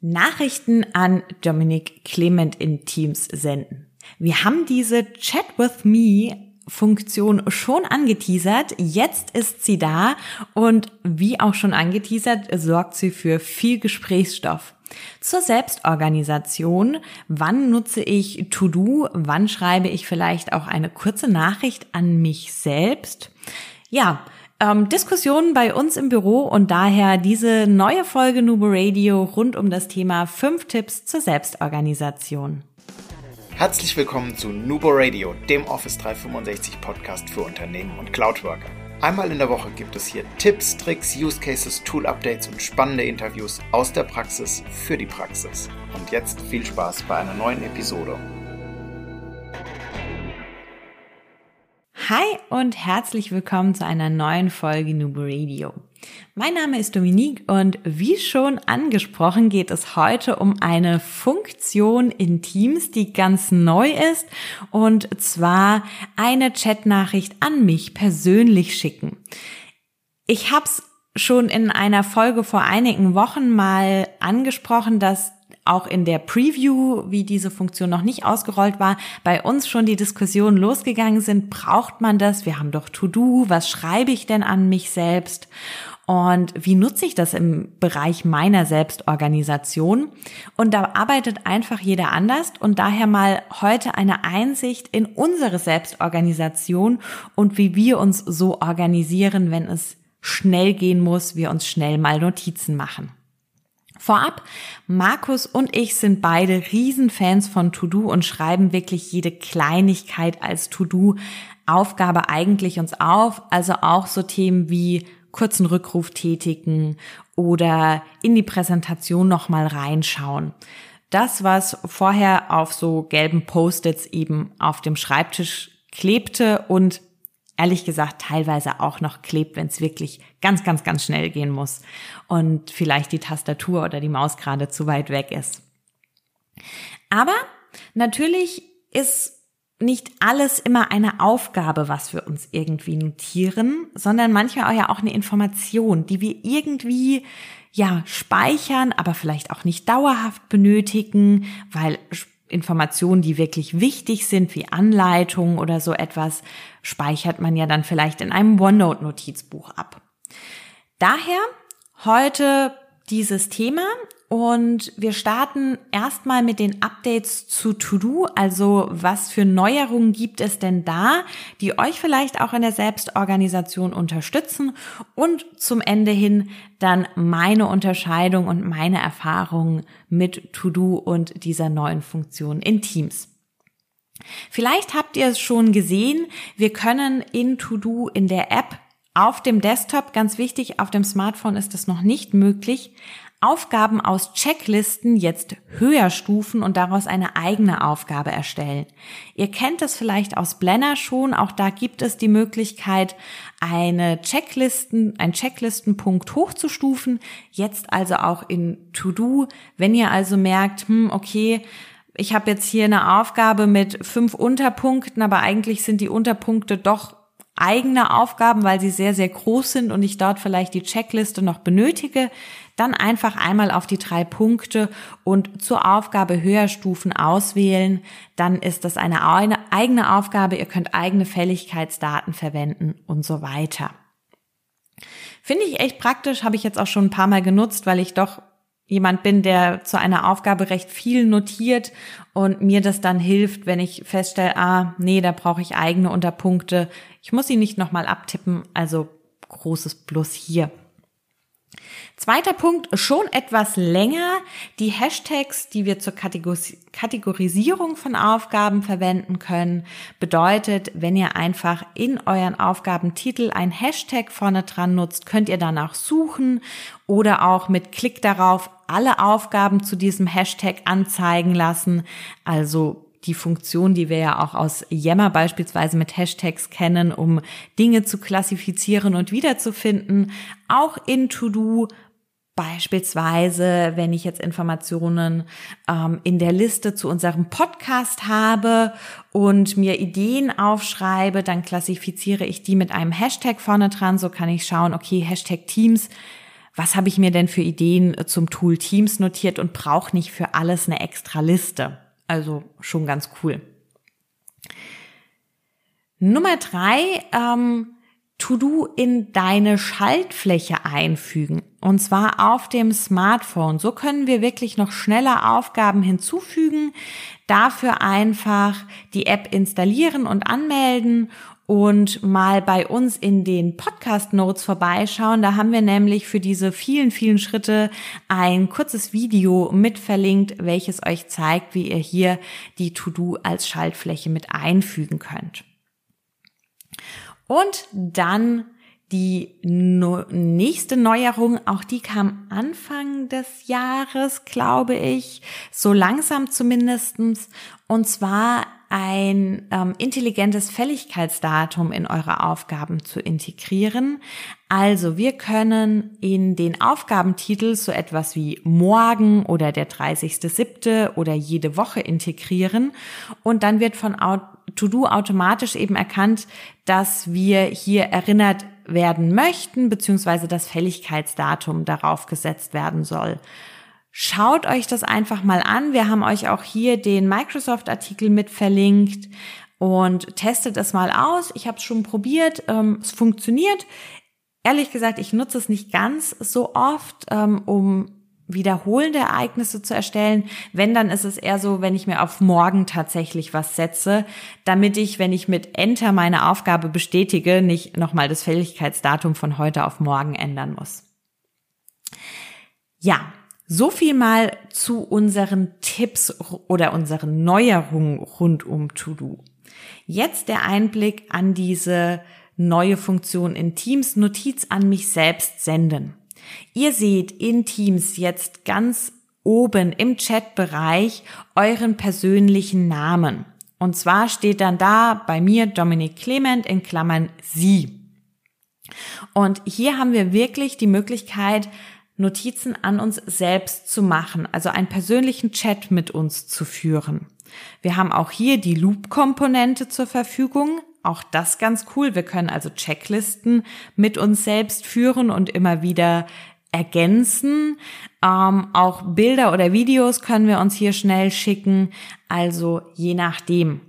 Nachrichten an Dominik Clement in Teams senden. Wir haben diese Chat with Me Funktion schon angeteasert. Jetzt ist sie da und wie auch schon angeteasert, sorgt sie für viel Gesprächsstoff. Zur Selbstorganisation. Wann nutze ich To-Do? Wann schreibe ich vielleicht auch eine kurze Nachricht an mich selbst? Ja, ähm, Diskussionen bei uns im Büro und daher diese neue Folge Nubo Radio rund um das Thema 5 Tipps zur Selbstorganisation. Herzlich willkommen zu Nubo Radio, dem Office 365 Podcast für Unternehmen und Cloudworker. Einmal in der Woche gibt es hier Tipps, Tricks, Use Cases, Tool Updates und spannende Interviews aus der Praxis für die Praxis. Und jetzt viel Spaß bei einer neuen Episode. Hi und herzlich willkommen zu einer neuen Folge Nubo Radio. Mein Name ist Dominique und wie schon angesprochen geht es heute um eine Funktion in Teams, die ganz neu ist und zwar eine Chatnachricht an mich persönlich schicken. Ich habe es schon in einer Folge vor einigen Wochen mal angesprochen, dass auch in der Preview, wie diese Funktion noch nicht ausgerollt war, bei uns schon die Diskussion losgegangen sind, braucht man das? Wir haben doch To-Do, was schreibe ich denn an mich selbst? Und wie nutze ich das im Bereich meiner Selbstorganisation? Und da arbeitet einfach jeder anders und daher mal heute eine Einsicht in unsere Selbstorganisation und wie wir uns so organisieren, wenn es schnell gehen muss, wir uns schnell mal Notizen machen. Vorab, Markus und ich sind beide Riesenfans von To-Do und schreiben wirklich jede Kleinigkeit als To-Do-Aufgabe eigentlich uns auf. Also auch so Themen wie kurzen Rückruf tätigen oder in die Präsentation nochmal reinschauen. Das, was vorher auf so gelben Post-its eben auf dem Schreibtisch klebte und ehrlich gesagt teilweise auch noch klebt, wenn es wirklich ganz, ganz, ganz schnell gehen muss und vielleicht die Tastatur oder die Maus gerade zu weit weg ist. Aber natürlich ist nicht alles immer eine Aufgabe, was wir uns irgendwie notieren, sondern manchmal ja auch eine Information, die wir irgendwie ja speichern, aber vielleicht auch nicht dauerhaft benötigen, weil Informationen, die wirklich wichtig sind, wie Anleitungen oder so etwas, speichert man ja dann vielleicht in einem OneNote-Notizbuch ab. Daher heute dieses Thema und wir starten erstmal mit den Updates zu To-Do. Also was für Neuerungen gibt es denn da, die euch vielleicht auch in der Selbstorganisation unterstützen? Und zum Ende hin dann meine Unterscheidung und meine Erfahrungen mit To-Do und dieser neuen Funktion in Teams. Vielleicht habt ihr es schon gesehen, wir können in To-Do in der App auf dem Desktop, ganz wichtig, auf dem Smartphone ist das noch nicht möglich, Aufgaben aus Checklisten jetzt höher stufen und daraus eine eigene Aufgabe erstellen. Ihr kennt es vielleicht aus Blender schon, auch da gibt es die Möglichkeit, eine Checklisten, ein Checklistenpunkt hochzustufen, jetzt also auch in To-Do. Wenn ihr also merkt, hm, okay, ich habe jetzt hier eine Aufgabe mit fünf Unterpunkten, aber eigentlich sind die Unterpunkte doch eigene Aufgaben, weil sie sehr, sehr groß sind und ich dort vielleicht die Checkliste noch benötige, dann einfach einmal auf die drei Punkte und zur Aufgabe Höherstufen auswählen. Dann ist das eine eigene Aufgabe. Ihr könnt eigene Fälligkeitsdaten verwenden und so weiter. Finde ich echt praktisch, habe ich jetzt auch schon ein paar Mal genutzt, weil ich doch jemand bin, der zu einer Aufgabe recht viel notiert und mir das dann hilft, wenn ich feststelle, ah, nee, da brauche ich eigene Unterpunkte. Ich muss sie nicht nochmal abtippen, also großes Plus hier. Zweiter Punkt, schon etwas länger. Die Hashtags, die wir zur Kategorisierung von Aufgaben verwenden können, bedeutet, wenn ihr einfach in euren Aufgabentitel ein Hashtag vorne dran nutzt, könnt ihr danach suchen oder auch mit Klick darauf alle Aufgaben zu diesem Hashtag anzeigen lassen. Also die Funktion, die wir ja auch aus Yammer beispielsweise mit Hashtags kennen, um Dinge zu klassifizieren und wiederzufinden, auch in To-Do Beispielsweise, wenn ich jetzt Informationen ähm, in der Liste zu unserem Podcast habe und mir Ideen aufschreibe, dann klassifiziere ich die mit einem Hashtag vorne dran. So kann ich schauen, okay, Hashtag Teams. was habe ich mir denn für Ideen zum Tool Teams notiert und brauche nicht für alles eine extra Liste. Also schon ganz cool. Nummer drei, ähm, To-Do in deine Schaltfläche einfügen. Und zwar auf dem Smartphone. So können wir wirklich noch schneller Aufgaben hinzufügen. Dafür einfach die App installieren und anmelden und mal bei uns in den Podcast Notes vorbeischauen. Da haben wir nämlich für diese vielen, vielen Schritte ein kurzes Video mit verlinkt, welches euch zeigt, wie ihr hier die To-Do als Schaltfläche mit einfügen könnt. Und dann die nächste Neuerung, auch die kam Anfang des Jahres, glaube ich, so langsam zumindestens. Und zwar ein ähm, intelligentes Fälligkeitsdatum in eure Aufgaben zu integrieren. Also wir können in den Aufgabentitel so etwas wie morgen oder der 30.07. oder jede Woche integrieren und dann wird von To-Do automatisch eben erkannt, dass wir hier erinnert werden möchten, beziehungsweise das Fälligkeitsdatum darauf gesetzt werden soll. Schaut euch das einfach mal an. Wir haben euch auch hier den Microsoft-Artikel mit verlinkt und testet es mal aus. Ich habe es schon probiert. Ähm, es funktioniert. Ehrlich gesagt, ich nutze es nicht ganz so oft, ähm, um wiederholende Ereignisse zu erstellen. Wenn, dann ist es eher so, wenn ich mir auf morgen tatsächlich was setze, damit ich, wenn ich mit Enter meine Aufgabe bestätige, nicht nochmal das Fälligkeitsdatum von heute auf morgen ändern muss. Ja, so viel mal zu unseren Tipps oder unseren Neuerungen rund um To-Do. Jetzt der Einblick an diese neue Funktion in Teams Notiz an mich selbst senden. Ihr seht in Teams jetzt ganz oben im Chatbereich euren persönlichen Namen. Und zwar steht dann da bei mir Dominik Clement in Klammern Sie. Und hier haben wir wirklich die Möglichkeit, Notizen an uns selbst zu machen, also einen persönlichen Chat mit uns zu führen. Wir haben auch hier die Loop-Komponente zur Verfügung. Auch das ganz cool. Wir können also Checklisten mit uns selbst führen und immer wieder ergänzen. Ähm, auch Bilder oder Videos können wir uns hier schnell schicken. Also je nachdem.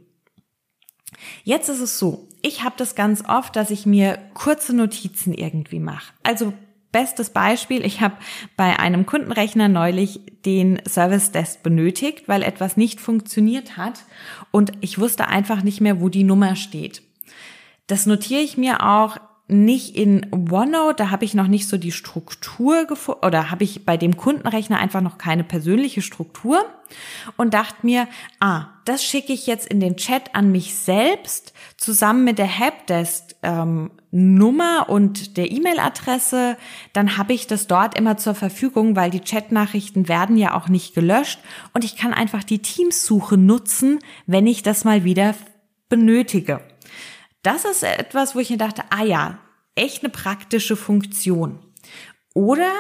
Jetzt ist es so, ich habe das ganz oft, dass ich mir kurze Notizen irgendwie mache. Also bestes Beispiel, ich habe bei einem Kundenrechner neulich den Service Desk benötigt, weil etwas nicht funktioniert hat und ich wusste einfach nicht mehr, wo die Nummer steht. Das notiere ich mir auch nicht in OneNote, da habe ich noch nicht so die Struktur gefunden oder habe ich bei dem Kundenrechner einfach noch keine persönliche Struktur und dachte mir, ah, das schicke ich jetzt in den Chat an mich selbst zusammen mit der Helpdesk ähm, Nummer und der E-Mail-Adresse, dann habe ich das dort immer zur Verfügung, weil die Chatnachrichten werden ja auch nicht gelöscht und ich kann einfach die Teamsuche nutzen, wenn ich das mal wieder benötige. Das ist etwas, wo ich mir dachte, ah ja, echt eine praktische Funktion. Oder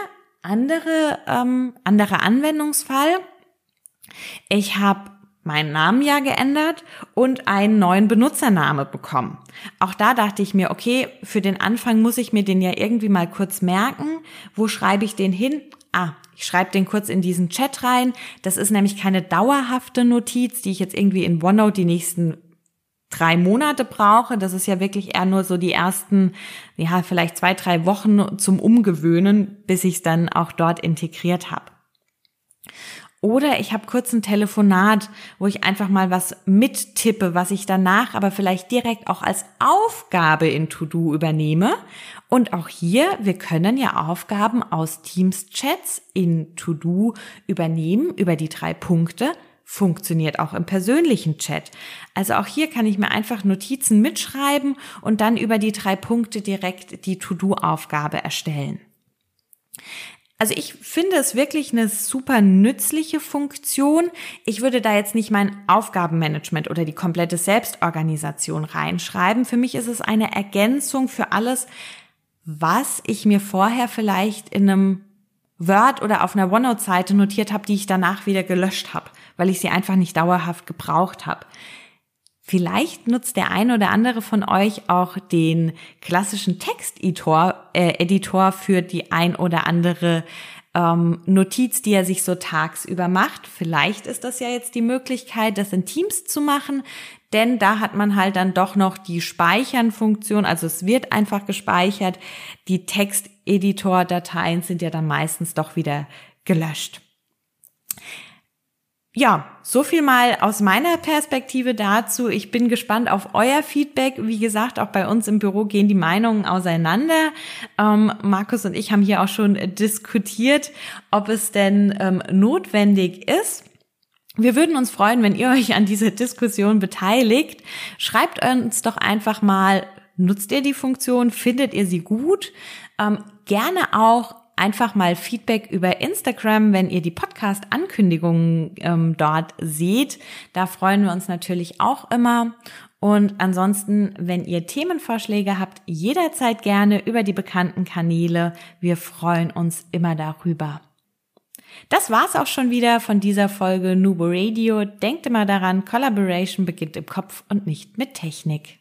andere, ähm, anderer Anwendungsfall. Ich habe meinen Namen ja geändert und einen neuen Benutzername bekommen. Auch da dachte ich mir, okay, für den Anfang muss ich mir den ja irgendwie mal kurz merken. Wo schreibe ich den hin? Ah, ich schreibe den kurz in diesen Chat rein. Das ist nämlich keine dauerhafte Notiz, die ich jetzt irgendwie in OneNote die nächsten drei Monate brauche. Das ist ja wirklich eher nur so die ersten, ja, vielleicht zwei, drei Wochen zum Umgewöhnen, bis ich es dann auch dort integriert habe. Oder ich habe kurz ein Telefonat, wo ich einfach mal was mittippe, was ich danach aber vielleicht direkt auch als Aufgabe in To-Do übernehme. Und auch hier, wir können ja Aufgaben aus Teams-Chats in To-Do übernehmen über die drei Punkte funktioniert auch im persönlichen Chat. Also auch hier kann ich mir einfach Notizen mitschreiben und dann über die drei Punkte direkt die To-Do-Aufgabe erstellen. Also ich finde es wirklich eine super nützliche Funktion. Ich würde da jetzt nicht mein Aufgabenmanagement oder die komplette Selbstorganisation reinschreiben. Für mich ist es eine Ergänzung für alles, was ich mir vorher vielleicht in einem Word oder auf einer OneNote-Seite notiert habe, die ich danach wieder gelöscht habe, weil ich sie einfach nicht dauerhaft gebraucht habe. Vielleicht nutzt der eine oder andere von euch auch den klassischen Texteditor äh, Editor für die ein oder andere ähm, Notiz, die er sich so tagsüber macht. Vielleicht ist das ja jetzt die Möglichkeit, das in Teams zu machen, denn da hat man halt dann doch noch die Speichern-Funktion, also es wird einfach gespeichert. Die Texteditor-Dateien sind ja dann meistens doch wieder gelöscht. Ja, so viel mal aus meiner Perspektive dazu. Ich bin gespannt auf euer Feedback. Wie gesagt, auch bei uns im Büro gehen die Meinungen auseinander. Ähm, Markus und ich haben hier auch schon diskutiert, ob es denn ähm, notwendig ist. Wir würden uns freuen, wenn ihr euch an dieser Diskussion beteiligt. Schreibt uns doch einfach mal, nutzt ihr die Funktion, findet ihr sie gut? Ähm, gerne auch einfach mal Feedback über Instagram, wenn ihr die Podcast-Ankündigungen ähm, dort seht. Da freuen wir uns natürlich auch immer. Und ansonsten, wenn ihr Themenvorschläge habt, jederzeit gerne über die bekannten Kanäle. Wir freuen uns immer darüber. Das war's auch schon wieder von dieser Folge Nubo Radio. Denkt immer daran, Collaboration beginnt im Kopf und nicht mit Technik.